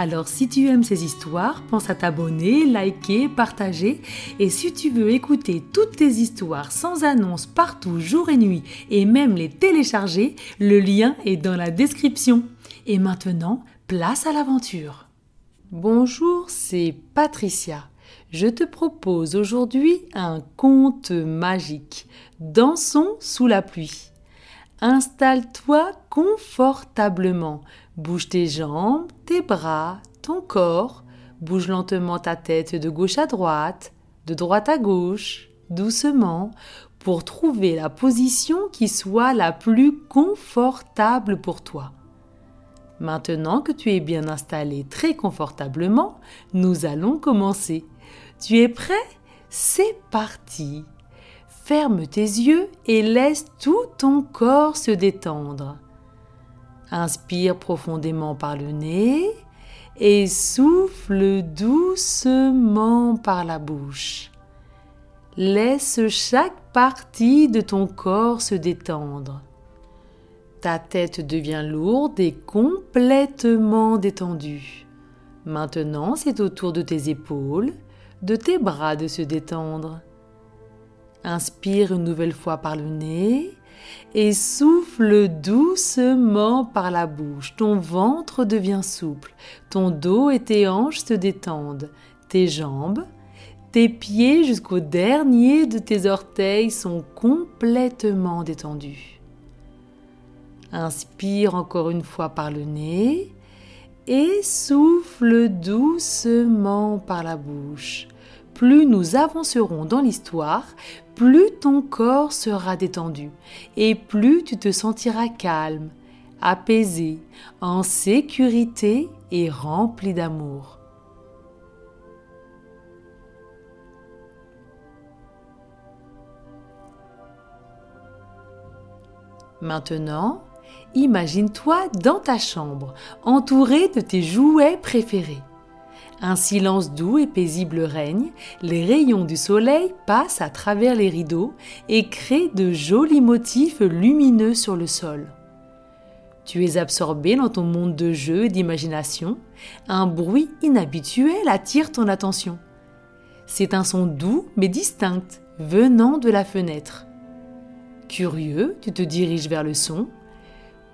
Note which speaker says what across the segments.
Speaker 1: Alors si tu aimes ces histoires, pense à t'abonner, liker, partager. Et si tu veux écouter toutes tes histoires sans annonce partout, jour et nuit, et même les télécharger, le lien est dans la description. Et maintenant, place à l'aventure. Bonjour, c'est Patricia. Je te propose aujourd'hui un conte magique. Dansons sous la pluie. Installe-toi confortablement. Bouge tes jambes, tes bras, ton corps. Bouge lentement ta tête de gauche à droite, de droite à gauche, doucement, pour trouver la position qui soit la plus confortable pour toi. Maintenant que tu es bien installé très confortablement, nous allons commencer. Tu es prêt? C'est parti Ferme tes yeux et laisse tout ton corps se détendre. Inspire profondément par le nez et souffle doucement par la bouche. Laisse chaque partie de ton corps se détendre. Ta tête devient lourde et complètement détendue. Maintenant, c'est au tour de tes épaules, de tes bras de se détendre. Inspire une nouvelle fois par le nez et souffle doucement par la bouche. Ton ventre devient souple, ton dos et tes hanches se détendent, tes jambes, tes pieds jusqu'au dernier de tes orteils sont complètement détendus. Inspire encore une fois par le nez et souffle doucement par la bouche plus nous avancerons dans l'histoire, plus ton corps sera détendu et plus tu te sentiras calme, apaisé, en sécurité et rempli d'amour. Maintenant, imagine-toi dans ta chambre, entouré de tes jouets préférés. Un silence doux et paisible règne, les rayons du soleil passent à travers les rideaux et créent de jolis motifs lumineux sur le sol. Tu es absorbé dans ton monde de jeu et d'imagination, un bruit inhabituel attire ton attention. C'est un son doux mais distinct venant de la fenêtre. Curieux, tu te diriges vers le son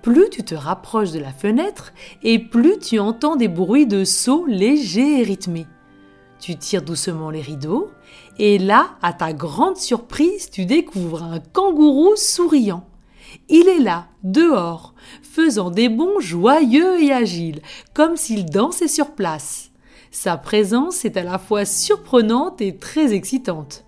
Speaker 1: plus tu te rapproches de la fenêtre et plus tu entends des bruits de sauts légers et rythmés. Tu tires doucement les rideaux et là, à ta grande surprise, tu découvres un kangourou souriant. Il est là, dehors, faisant des bonds joyeux et agiles, comme s'il dansait sur place. Sa présence est à la fois surprenante et très excitante.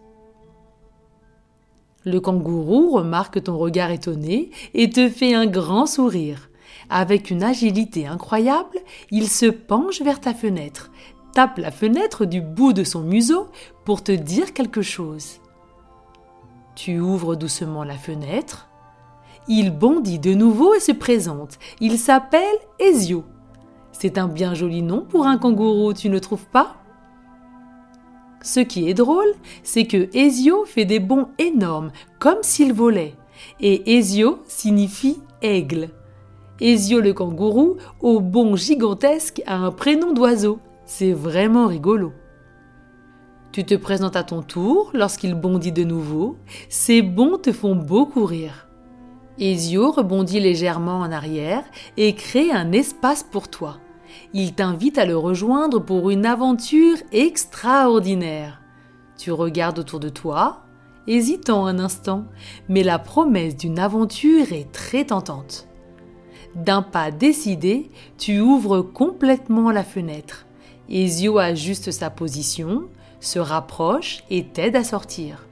Speaker 1: Le kangourou remarque ton regard étonné et te fait un grand sourire. Avec une agilité incroyable, il se penche vers ta fenêtre, tape la fenêtre du bout de son museau pour te dire quelque chose. Tu ouvres doucement la fenêtre. Il bondit de nouveau et se présente. Il s'appelle Ezio. C'est un bien joli nom pour un kangourou, tu ne trouves pas? Ce qui est drôle, c'est que Ezio fait des bonds énormes, comme s'il volait. Et Ezio signifie aigle. Ezio le kangourou, au bond gigantesque, a un prénom d'oiseau. C'est vraiment rigolo. Tu te présentes à ton tour lorsqu'il bondit de nouveau. Ces bonds te font beaucoup rire. Ezio rebondit légèrement en arrière et crée un espace pour toi il t'invite à le rejoindre pour une aventure extraordinaire. Tu regardes autour de toi, hésitant un instant, mais la promesse d'une aventure est très tentante. D'un pas décidé, tu ouvres complètement la fenêtre. Ezio ajuste sa position, se rapproche et t'aide à sortir.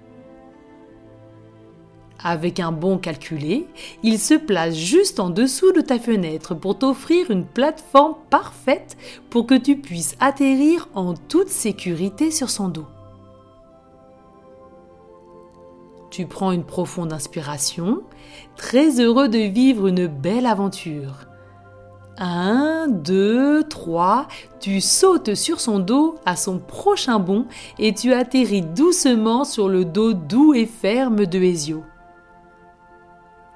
Speaker 1: Avec un bond calculé, il se place juste en dessous de ta fenêtre pour t'offrir une plateforme parfaite pour que tu puisses atterrir en toute sécurité sur son dos. Tu prends une profonde inspiration, très heureux de vivre une belle aventure. Un, deux, trois, tu sautes sur son dos à son prochain bond et tu atterris doucement sur le dos doux et ferme de Ezio.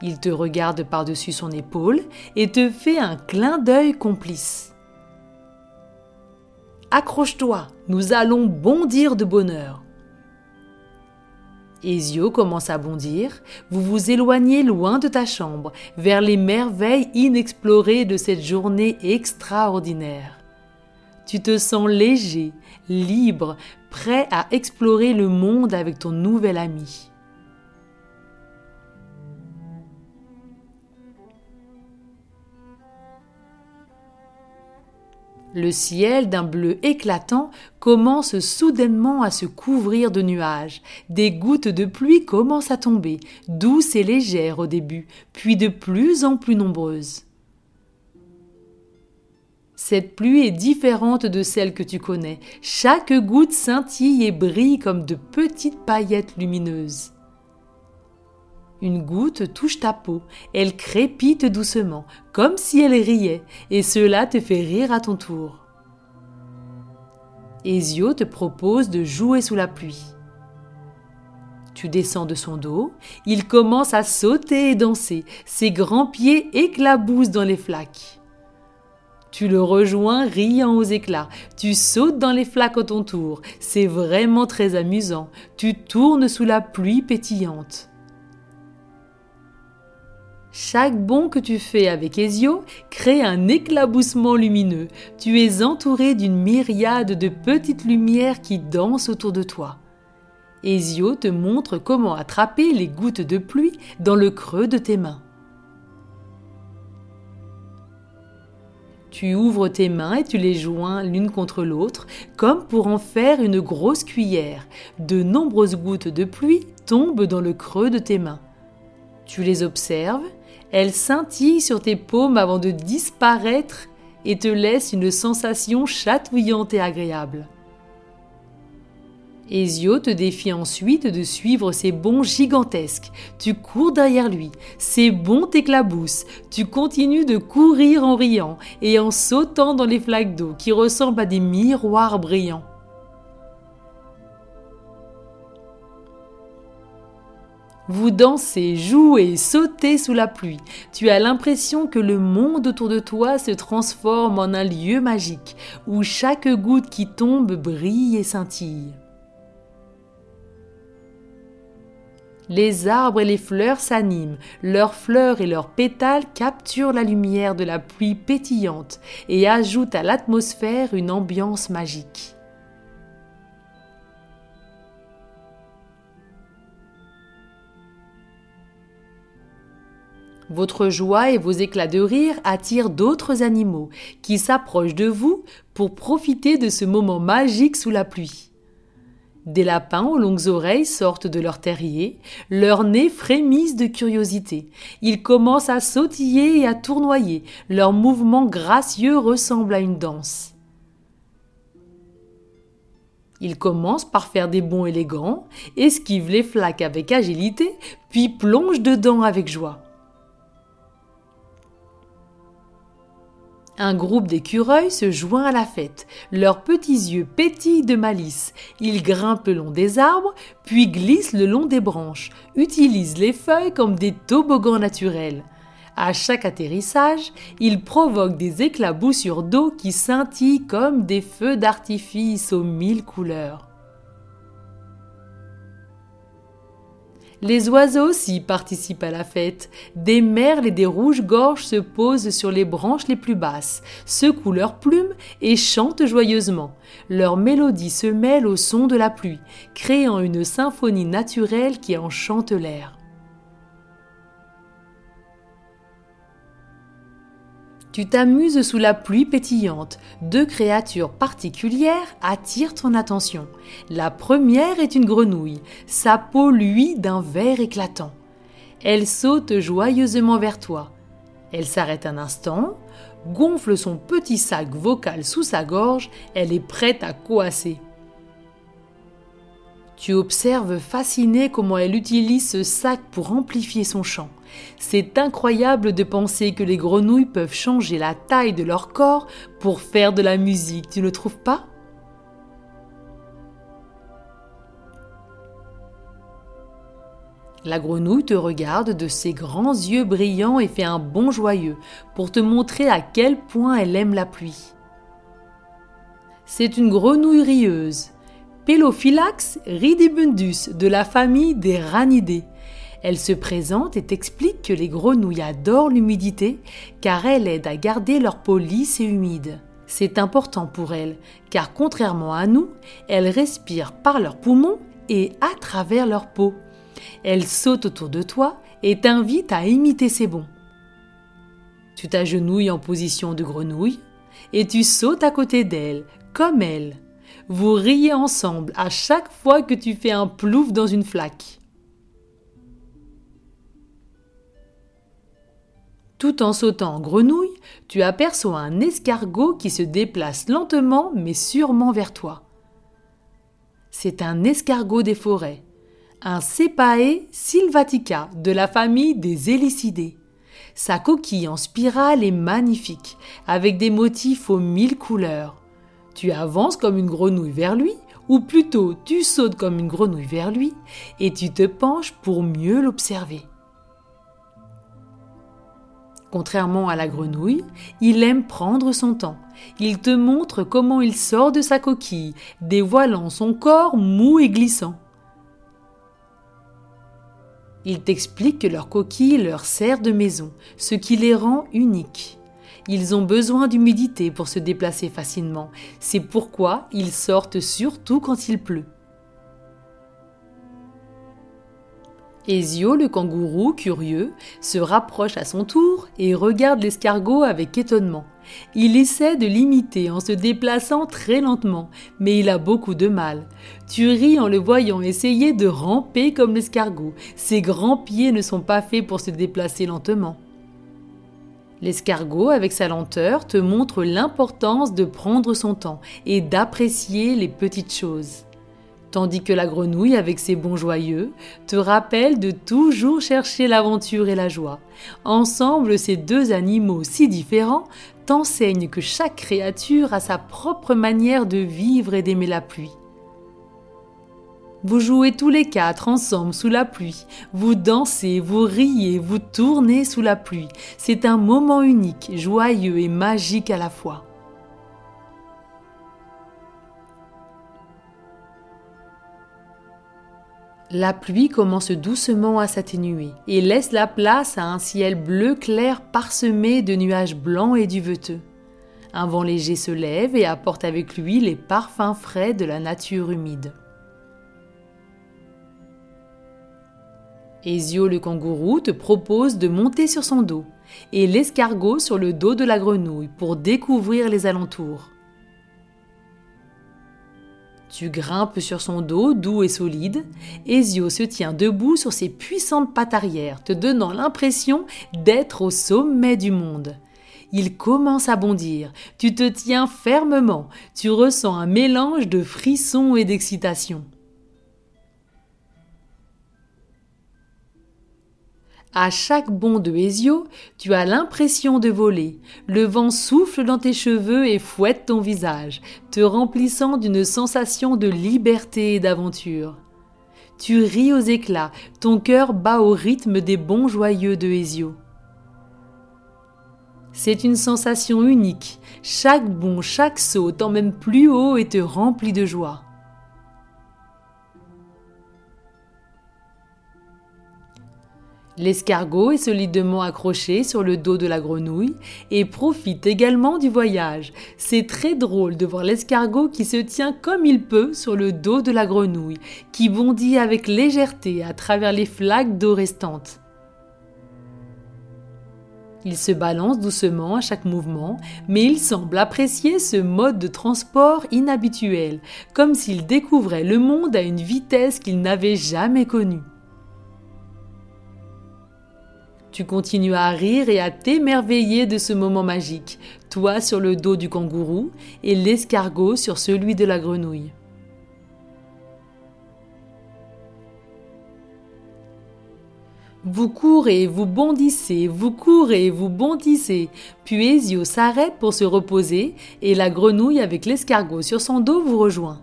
Speaker 1: Il te regarde par-dessus son épaule et te fait un clin d'œil complice. Accroche-toi, nous allons bondir de bonheur. Ezio commence à bondir, vous vous éloignez loin de ta chambre, vers les merveilles inexplorées de cette journée extraordinaire. Tu te sens léger, libre, prêt à explorer le monde avec ton nouvel ami. Le ciel d'un bleu éclatant commence soudainement à se couvrir de nuages. Des gouttes de pluie commencent à tomber, douces et légères au début, puis de plus en plus nombreuses. Cette pluie est différente de celle que tu connais. Chaque goutte scintille et brille comme de petites paillettes lumineuses. Une goutte touche ta peau, elle crépite doucement, comme si elle riait, et cela te fait rire à ton tour. Ezio te propose de jouer sous la pluie. Tu descends de son dos, il commence à sauter et danser, ses grands pieds éclaboussent dans les flaques. Tu le rejoins riant aux éclats, tu sautes dans les flaques à ton tour, c'est vraiment très amusant, tu tournes sous la pluie pétillante. Chaque bond que tu fais avec Ezio crée un éclaboussement lumineux. Tu es entouré d'une myriade de petites lumières qui dansent autour de toi. Ezio te montre comment attraper les gouttes de pluie dans le creux de tes mains. Tu ouvres tes mains et tu les joins l'une contre l'autre, comme pour en faire une grosse cuillère. De nombreuses gouttes de pluie tombent dans le creux de tes mains. Tu les observes elle scintille sur tes paumes avant de disparaître et te laisse une sensation chatouillante et agréable. Ezio te défie ensuite de suivre ses bonds gigantesques. Tu cours derrière lui, ses bonds t'éclaboussent. Tu continues de courir en riant et en sautant dans les flaques d'eau qui ressemblent à des miroirs brillants. Vous dansez, jouez, sautez sous la pluie. Tu as l'impression que le monde autour de toi se transforme en un lieu magique où chaque goutte qui tombe brille et scintille. Les arbres et les fleurs s'animent, leurs fleurs et leurs pétales capturent la lumière de la pluie pétillante et ajoutent à l'atmosphère une ambiance magique. Votre joie et vos éclats de rire attirent d'autres animaux qui s'approchent de vous pour profiter de ce moment magique sous la pluie. Des lapins aux longues oreilles sortent de leur terrier, leurs nez frémissent de curiosité. Ils commencent à sautiller et à tournoyer, leurs mouvements gracieux ressemblent à une danse. Ils commencent par faire des bonds élégants, esquivent les flaques avec agilité, puis plongent dedans avec joie. Un groupe d'écureuils se joint à la fête. Leurs petits yeux pétillent de malice. Ils grimpent le long des arbres, puis glissent le long des branches, utilisent les feuilles comme des toboggans naturels. À chaque atterrissage, ils provoquent des éclaboussures d'eau qui scintillent comme des feux d'artifice aux mille couleurs. Les oiseaux aussi participent à la fête. Des merles et des rouges-gorges se posent sur les branches les plus basses, secouent leurs plumes et chantent joyeusement. Leur mélodie se mêle au son de la pluie, créant une symphonie naturelle qui enchante l'air. Tu t'amuses sous la pluie pétillante. Deux créatures particulières attirent ton attention. La première est une grenouille. Sa peau luit d'un vert éclatant. Elle saute joyeusement vers toi. Elle s'arrête un instant, gonfle son petit sac vocal sous sa gorge, elle est prête à coasser. Tu observes fasciné comment elle utilise ce sac pour amplifier son chant. C'est incroyable de penser que les grenouilles peuvent changer la taille de leur corps pour faire de la musique, tu ne trouves pas? La grenouille te regarde de ses grands yeux brillants et fait un bond joyeux pour te montrer à quel point elle aime la pluie. C'est une grenouille rieuse, Pelophylax ridibundus de la famille des ranidés. Elle se présente et t'explique que les grenouilles adorent l'humidité car elle aide à garder leur peau lisse et humide. C'est important pour elles car contrairement à nous, elles respirent par leurs poumons et à travers leur peau. Elle saute autour de toi et t'invite à imiter ses bons. Tu t'agenouilles en position de grenouille et tu sautes à côté d'elle, comme elle. Vous riez ensemble à chaque fois que tu fais un plouf dans une flaque. Tout en sautant en grenouille, tu aperçois un escargot qui se déplace lentement mais sûrement vers toi. C'est un escargot des forêts un Cepae sylvatica de la famille des hélicidés. Sa coquille en spirale est magnifique, avec des motifs aux mille couleurs. Tu avances comme une grenouille vers lui, ou plutôt tu sautes comme une grenouille vers lui, et tu te penches pour mieux l'observer. Contrairement à la grenouille, il aime prendre son temps. Il te montre comment il sort de sa coquille, dévoilant son corps mou et glissant. Il t'explique que leur coquille leur sert de maison, ce qui les rend uniques. Ils ont besoin d'humidité pour se déplacer facilement. C'est pourquoi ils sortent surtout quand il pleut. Ezio, le kangourou, curieux, se rapproche à son tour et regarde l'escargot avec étonnement. Il essaie de l'imiter en se déplaçant très lentement, mais il a beaucoup de mal. Tu ris en le voyant essayer de ramper comme l'escargot. Ses grands pieds ne sont pas faits pour se déplacer lentement. L'escargot, avec sa lenteur, te montre l'importance de prendre son temps et d'apprécier les petites choses tandis que la grenouille, avec ses bons joyeux, te rappelle de toujours chercher l'aventure et la joie. Ensemble, ces deux animaux si différents t'enseignent que chaque créature a sa propre manière de vivre et d'aimer la pluie. Vous jouez tous les quatre ensemble sous la pluie, vous dansez, vous riez, vous tournez sous la pluie. C'est un moment unique, joyeux et magique à la fois. La pluie commence doucement à s'atténuer et laisse la place à un ciel bleu clair parsemé de nuages blancs et duveteux. Un vent léger se lève et apporte avec lui les parfums frais de la nature humide. Ezio le kangourou te propose de monter sur son dos et l'escargot sur le dos de la grenouille pour découvrir les alentours. Tu grimpes sur son dos doux et solide. Ezio se tient debout sur ses puissantes pattes arrière, te donnant l'impression d'être au sommet du monde. Il commence à bondir. Tu te tiens fermement. Tu ressens un mélange de frissons et d'excitation. À chaque bond de Hésio, tu as l'impression de voler. Le vent souffle dans tes cheveux et fouette ton visage, te remplissant d'une sensation de liberté et d'aventure. Tu ris aux éclats, ton cœur bat au rythme des bons joyeux de Hésio. C'est une sensation unique. Chaque bond, chaque saut t'emmène plus haut et te remplit de joie. L'escargot est solidement accroché sur le dos de la grenouille et profite également du voyage. C'est très drôle de voir l'escargot qui se tient comme il peut sur le dos de la grenouille, qui bondit avec légèreté à travers les flaques d'eau restantes. Il se balance doucement à chaque mouvement, mais il semble apprécier ce mode de transport inhabituel, comme s'il découvrait le monde à une vitesse qu'il n'avait jamais connue. tu continues à rire et à t'émerveiller de ce moment magique, toi sur le dos du kangourou et l'escargot sur celui de la grenouille. Vous courez, vous bondissez, vous courez, vous bondissez. Puis Ezio s'arrête pour se reposer et la grenouille avec l'escargot sur son dos vous rejoint.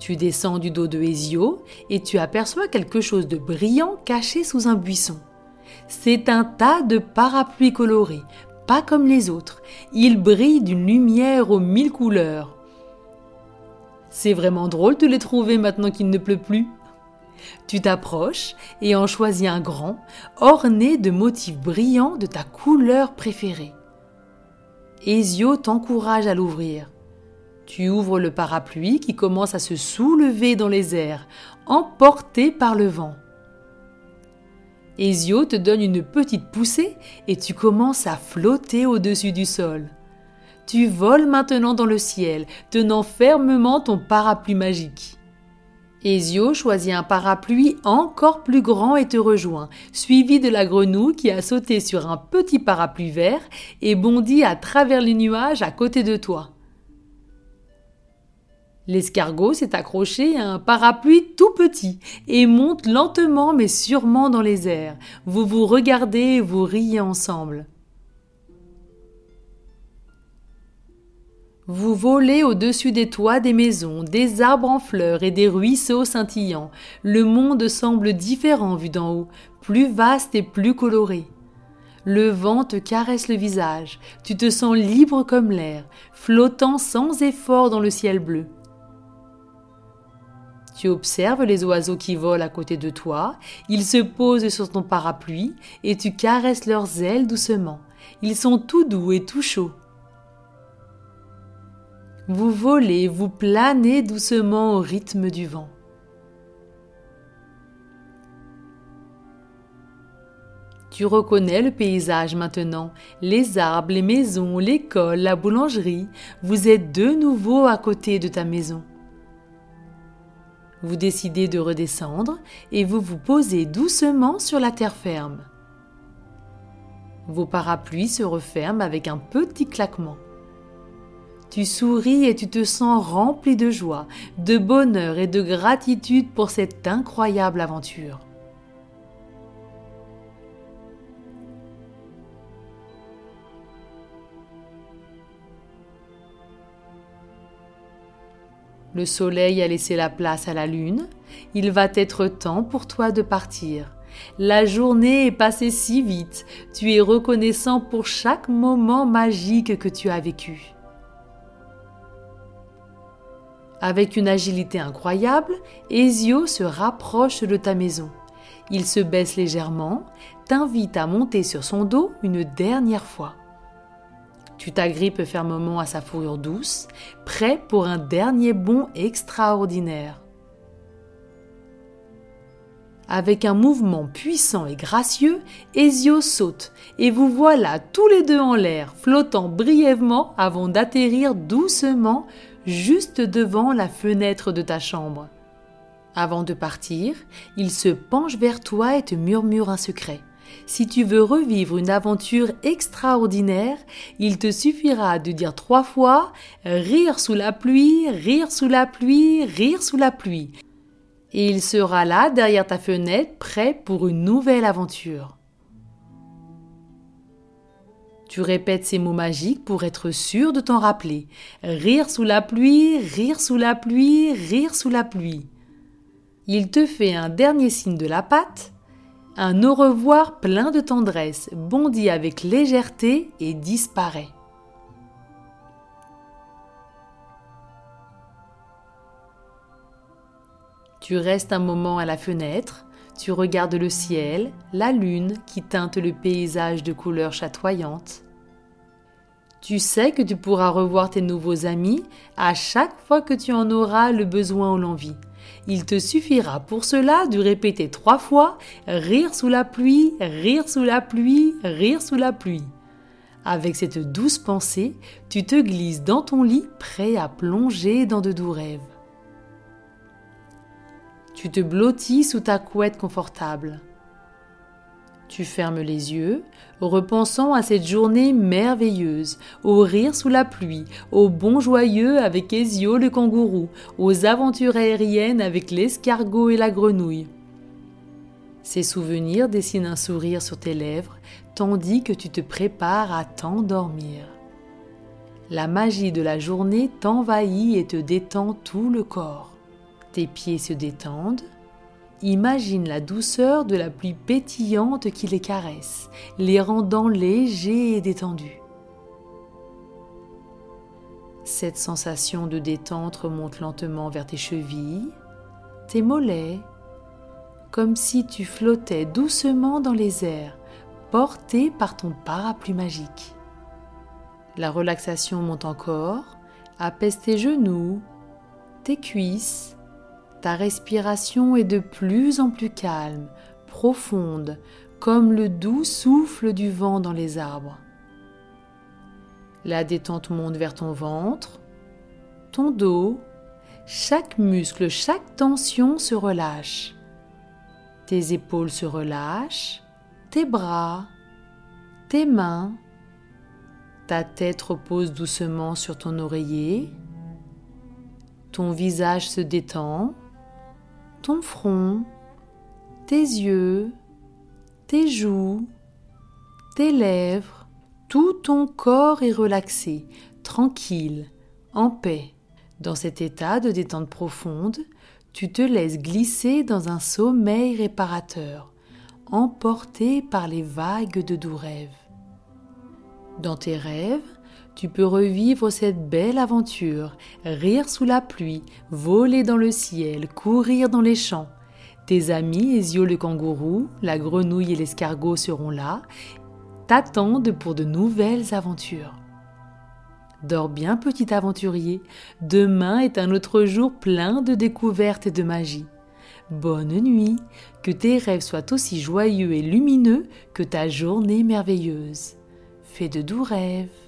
Speaker 1: Tu descends du dos de Ezio et tu aperçois quelque chose de brillant caché sous un buisson. C'est un tas de parapluies colorés, pas comme les autres. Ils brillent d'une lumière aux mille couleurs. C'est vraiment drôle de les trouver maintenant qu'il ne pleut plus. Tu t'approches et en choisis un grand, orné de motifs brillants de ta couleur préférée. Ezio t'encourage à l'ouvrir. Tu ouvres le parapluie qui commence à se soulever dans les airs, emporté par le vent. Ezio te donne une petite poussée et tu commences à flotter au-dessus du sol. Tu voles maintenant dans le ciel, tenant fermement ton parapluie magique. Ezio choisit un parapluie encore plus grand et te rejoint, suivi de la grenouille qui a sauté sur un petit parapluie vert et bondit à travers les nuages à côté de toi. L'escargot s'est accroché à un parapluie tout petit et monte lentement mais sûrement dans les airs. Vous vous regardez et vous riez ensemble. Vous volez au-dessus des toits des maisons, des arbres en fleurs et des ruisseaux scintillants. Le monde semble différent vu d'en haut, plus vaste et plus coloré. Le vent te caresse le visage, tu te sens libre comme l'air, flottant sans effort dans le ciel bleu. Tu observes les oiseaux qui volent à côté de toi, ils se posent sur ton parapluie et tu caresses leurs ailes doucement. Ils sont tout doux et tout chauds. Vous volez, vous planez doucement au rythme du vent. Tu reconnais le paysage maintenant, les arbres, les maisons, l'école, la boulangerie. Vous êtes de nouveau à côté de ta maison. Vous décidez de redescendre et vous vous posez doucement sur la terre ferme. Vos parapluies se referment avec un petit claquement. Tu souris et tu te sens rempli de joie, de bonheur et de gratitude pour cette incroyable aventure. Le soleil a laissé la place à la lune, il va être temps pour toi de partir. La journée est passée si vite, tu es reconnaissant pour chaque moment magique que tu as vécu. Avec une agilité incroyable, Ezio se rapproche de ta maison. Il se baisse légèrement, t'invite à monter sur son dos une dernière fois. Tu t'agrippes fermement à sa fourrure douce, prêt pour un dernier bond extraordinaire. Avec un mouvement puissant et gracieux, Ezio saute et vous voilà tous les deux en l'air, flottant brièvement avant d'atterrir doucement juste devant la fenêtre de ta chambre. Avant de partir, il se penche vers toi et te murmure un secret. Si tu veux revivre une aventure extraordinaire, il te suffira de dire trois fois Rire sous la pluie, rire sous la pluie, rire sous la pluie. Et il sera là derrière ta fenêtre, prêt pour une nouvelle aventure. Tu répètes ces mots magiques pour être sûr de t'en rappeler. Rire sous la pluie, rire sous la pluie, rire sous la pluie. Il te fait un dernier signe de la patte, un au revoir plein de tendresse, bondit avec légèreté et disparaît. Tu restes un moment à la fenêtre, tu regardes le ciel, la lune qui teinte le paysage de couleurs chatoyantes. Tu sais que tu pourras revoir tes nouveaux amis à chaque fois que tu en auras le besoin ou l'envie. Il te suffira pour cela de répéter trois fois Rire sous la pluie, rire sous la pluie, rire sous la pluie. Avec cette douce pensée, tu te glisses dans ton lit prêt à plonger dans de doux rêves. Tu te blottis sous ta couette confortable. Tu fermes les yeux, repensant à cette journée merveilleuse, au rire sous la pluie, au bon joyeux avec Ezio le kangourou, aux aventures aériennes avec l'escargot et la grenouille. Ces souvenirs dessinent un sourire sur tes lèvres tandis que tu te prépares à t'endormir. La magie de la journée t'envahit et te détend tout le corps. Tes pieds se détendent. Imagine la douceur de la pluie pétillante qui les caresse, les rendant légers et détendus. Cette sensation de détente remonte lentement vers tes chevilles, tes mollets, comme si tu flottais doucement dans les airs, porté par ton parapluie magique. La relaxation monte encore, apaise tes genoux, tes cuisses. Ta respiration est de plus en plus calme, profonde, comme le doux souffle du vent dans les arbres. La détente monte vers ton ventre, ton dos, chaque muscle, chaque tension se relâche. Tes épaules se relâchent, tes bras, tes mains. Ta tête repose doucement sur ton oreiller. Ton visage se détend, ton front, tes yeux, tes joues, tes lèvres tout ton corps est relaxé, tranquille, en paix. Dans cet état de détente profonde, tu te laisses glisser dans un sommeil réparateur, emporté par les vagues de doux rêves. Dans tes rêves, tu peux revivre cette belle aventure, rire sous la pluie, voler dans le ciel, courir dans les champs. Tes amis Ezio le kangourou, la grenouille et l'escargot seront là, t'attendent pour de nouvelles aventures. Dors bien, petit aventurier, demain est un autre jour plein de découvertes et de magie. Bonne nuit, que tes rêves soient aussi joyeux et lumineux que ta journée merveilleuse. Fais de doux rêves.